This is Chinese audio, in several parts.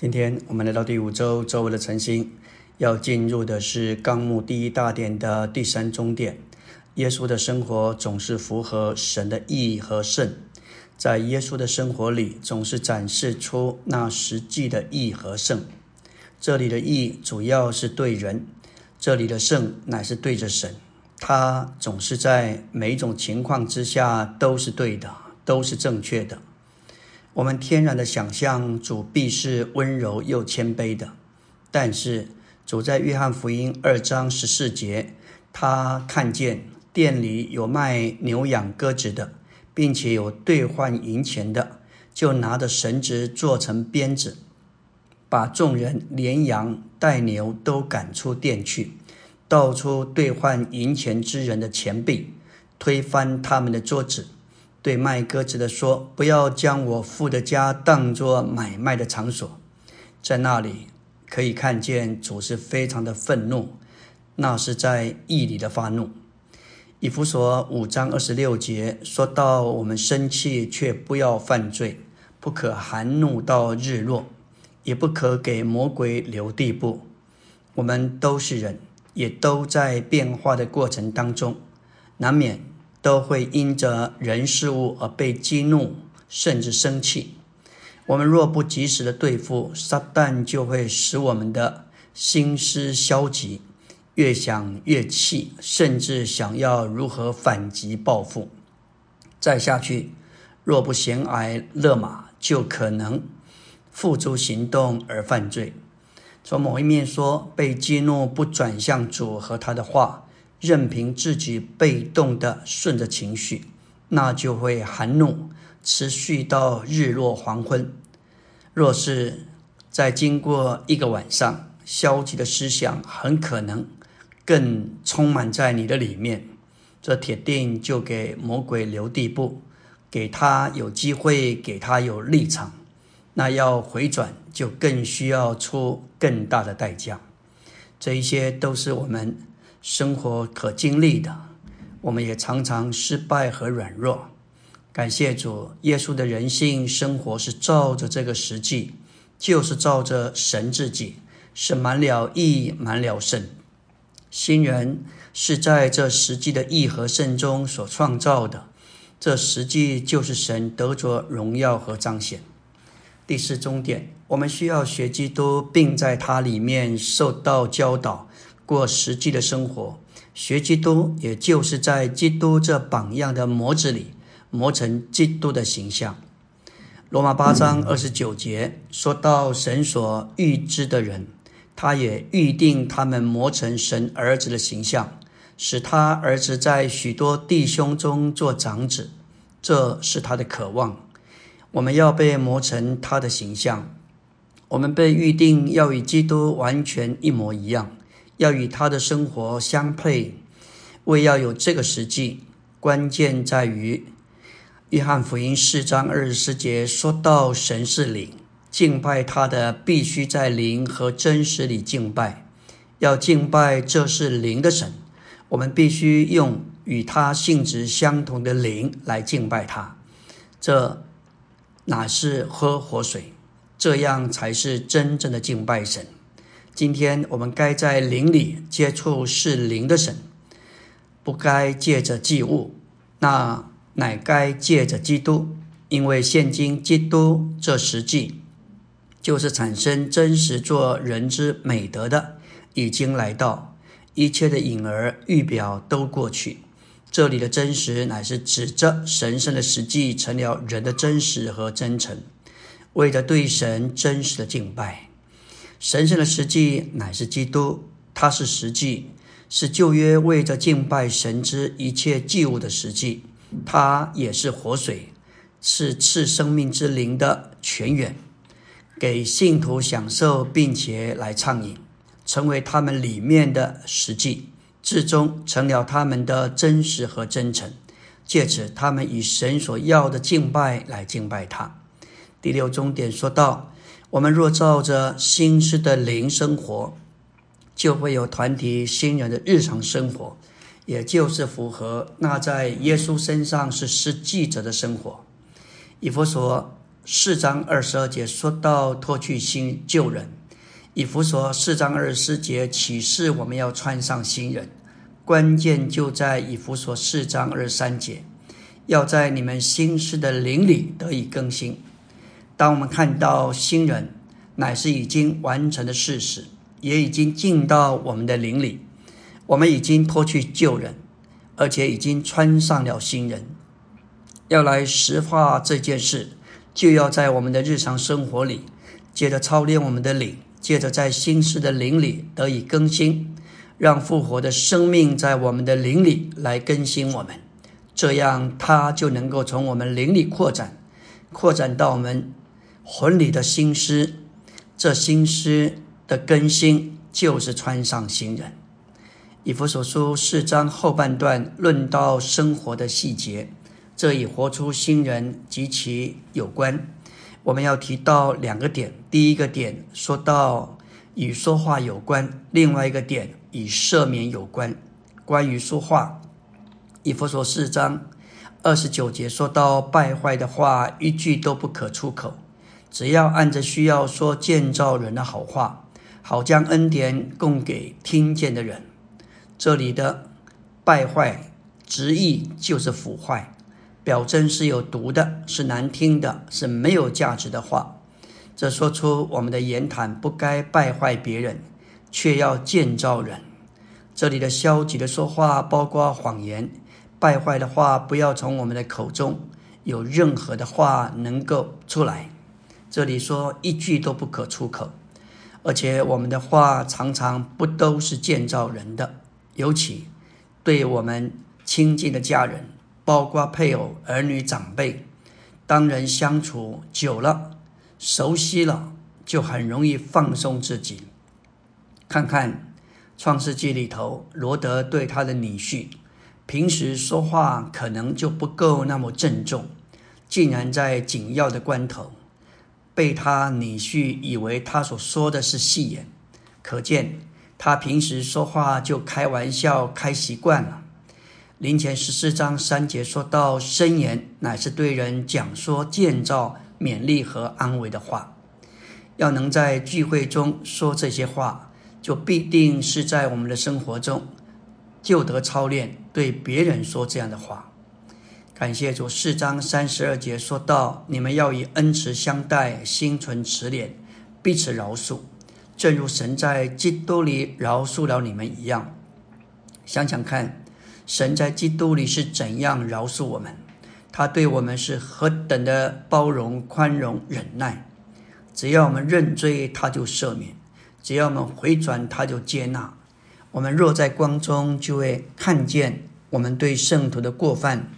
今天我们来到第五周周围的晨星，要进入的是纲目第一大点的第三中点。耶稣的生活总是符合神的义和圣，在耶稣的生活里总是展示出那实际的义和圣。这里的义主要是对人，这里的圣乃是对着神。他总是在每一种情况之下都是对的，都是正确的。我们天然的想象主必是温柔又谦卑的，但是主在约翰福音二章十四节，他看见店里有卖牛羊鸽子的，并且有兑换银钱的，就拿着绳子做成鞭子，把众人连羊带牛都赶出店去，倒出兑换银钱之人的钱币，推翻他们的桌子。对卖鸽子的说：“不要将我父的家当作买卖的场所。”在那里可以看见主是非常的愤怒，那是在义里的发怒。以弗所五章二十六节说到：“我们生气，却不要犯罪；不可含怒到日落，也不可给魔鬼留地步。”我们都是人，也都在变化的过程当中，难免。都会因着人事物而被激怒，甚至生气。我们若不及时的对付撒旦，就会使我们的心思消极，越想越气，甚至想要如何反击报复。再下去，若不闲挨勒马，就可能付诸行动而犯罪。从某一面说，被激怒不转向主和他的话。任凭自己被动的顺着情绪，那就会含怒，持续到日落黄昏。若是再经过一个晚上，消极的思想很可能更充满在你的里面，这铁定就给魔鬼留地步，给他有机会，给他有立场。那要回转，就更需要出更大的代价。这一些都是我们。生活可经历的，我们也常常失败和软弱。感谢主，耶稣的人性生活是照着这个实际，就是照着神自己，是满了义，满了圣。新人是在这实际的义和圣中所创造的，这实际就是神得着荣耀和彰显。第四终点，我们需要学基督，并在他里面受到教导。过实际的生活，学基督，也就是在基督这榜样的模子里磨成基督的形象。罗马八章二十九节说到神所预知的人，他也预定他们磨成神儿子的形象，使他儿子在许多弟兄中做长子。这是他的渴望。我们要被磨成他的形象，我们被预定要与基督完全一模一样。要与他的生活相配，为要有这个实际，关键在于约翰福音四章二十四节说到神是灵，敬拜他的必须在灵和真实里敬拜。要敬拜这是灵的神，我们必须用与他性质相同的灵来敬拜他。这哪是喝活水？这样才是真正的敬拜神。今天我们该在灵里接触是灵的神，不该借着祭物，那乃该借着基督，因为现今基督这实际就是产生真实做人之美德的，已经来到，一切的影儿预表都过去。这里的真实乃是指着神圣的实际成了人的真实和真诚，为着对神真实的敬拜。神圣的实际乃是基督，他是实际，是旧约为着敬拜神之一切祭物的实际。他也是活水，是赐生命之灵的泉源，给信徒享受，并且来畅饮，成为他们里面的实际，至终成了他们的真实和真诚。借此，他们以神所要的敬拜来敬拜他。第六终点说到。我们若照着新式的灵生活，就会有团体新人的日常生活，也就是符合那在耶稣身上是施祭者的生活。以弗所四章二十二节说到脱去新旧人，以弗所四章二十四节启示我们要穿上新人，关键就在以弗所四章二十三节，要在你们心思的灵里得以更新。当我们看到新人乃是已经完成的事实，也已经进到我们的灵里，我们已经脱去旧人，而且已经穿上了新人。要来实化这件事。就要在我们的日常生活里，借着操练我们的灵，借着在心思的灵里得以更新，让复活的生命在我们的灵里来更新我们，这样它就能够从我们灵里扩展，扩展到我们魂里的心思。这心思的更新就是穿上新人。以弗所书四章后半段论到生活的细节。这与活出新人及其有关。我们要提到两个点：第一个点说到与说话有关，另外一个点与赦免有关。关于说话，以佛所四章二十九节说到败坏的话一句都不可出口，只要按着需要说建造人的好话，好将恩典供给听见的人。这里的败坏直译就是腐坏。表征是有毒的，是难听的，是没有价值的话。这说出我们的言谈不该败坏别人，却要建造人。这里的消极的说话包括谎言，败坏的话不要从我们的口中有任何的话能够出来。这里说一句都不可出口，而且我们的话常常不都是建造人的，尤其对我们亲近的家人。包括配偶、儿女、长辈，当人相处久了、熟悉了，就很容易放松自己。看看《创世纪》里头，罗德对他的女婿，平时说话可能就不够那么郑重，竟然在紧要的关头，被他女婿以为他所说的是戏言，可见他平时说话就开玩笑开习惯了。林前十四章三节说到，申言乃是对人讲说建造、勉励和安慰的话。要能在聚会中说这些话，就必定是在我们的生活中就得操练对别人说这样的话。感谢主，四章三十二节说到，你们要以恩慈相待，心存慈怜，彼此饶恕，正如神在基督里饶恕了你们一样。想想看。神在基督里是怎样饶恕我们？他对我们是何等的包容、宽容、忍耐。只要我们认罪，他就赦免；只要我们回转，他就接纳。我们若在光中，就会看见我们对圣徒的过犯、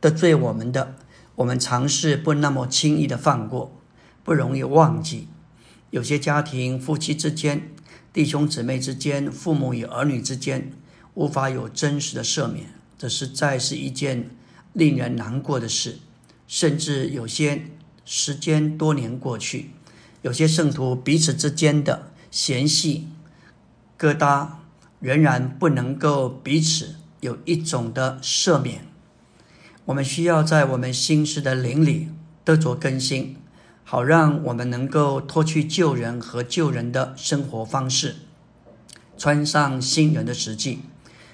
得罪我们的，我们尝试不那么轻易的放过，不容易忘记。有些家庭，夫妻之间、弟兄姊妹之间、父母与儿女之间。无法有真实的赦免，这实在是一件令人难过的事。甚至有些时间多年过去，有些圣徒彼此之间的嫌隙、疙瘩，仍然不能够彼此有一种的赦免。我们需要在我们心思的灵里得着更新，好让我们能够脱去旧人和旧人的生活方式，穿上新人的实际。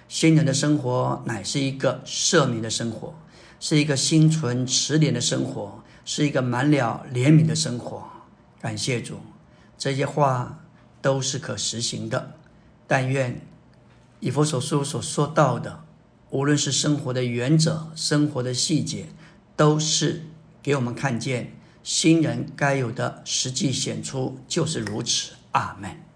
新人的生活乃是一个赦免的生活，是一个心存慈怜的生活，是一个满了怜悯的生活。感谢主，这些话都是可实行的。但愿以佛所书所说到的，无论是生活的原则、生活的细节，都是给我们看见新人该有的实际显出，就是如此。阿门。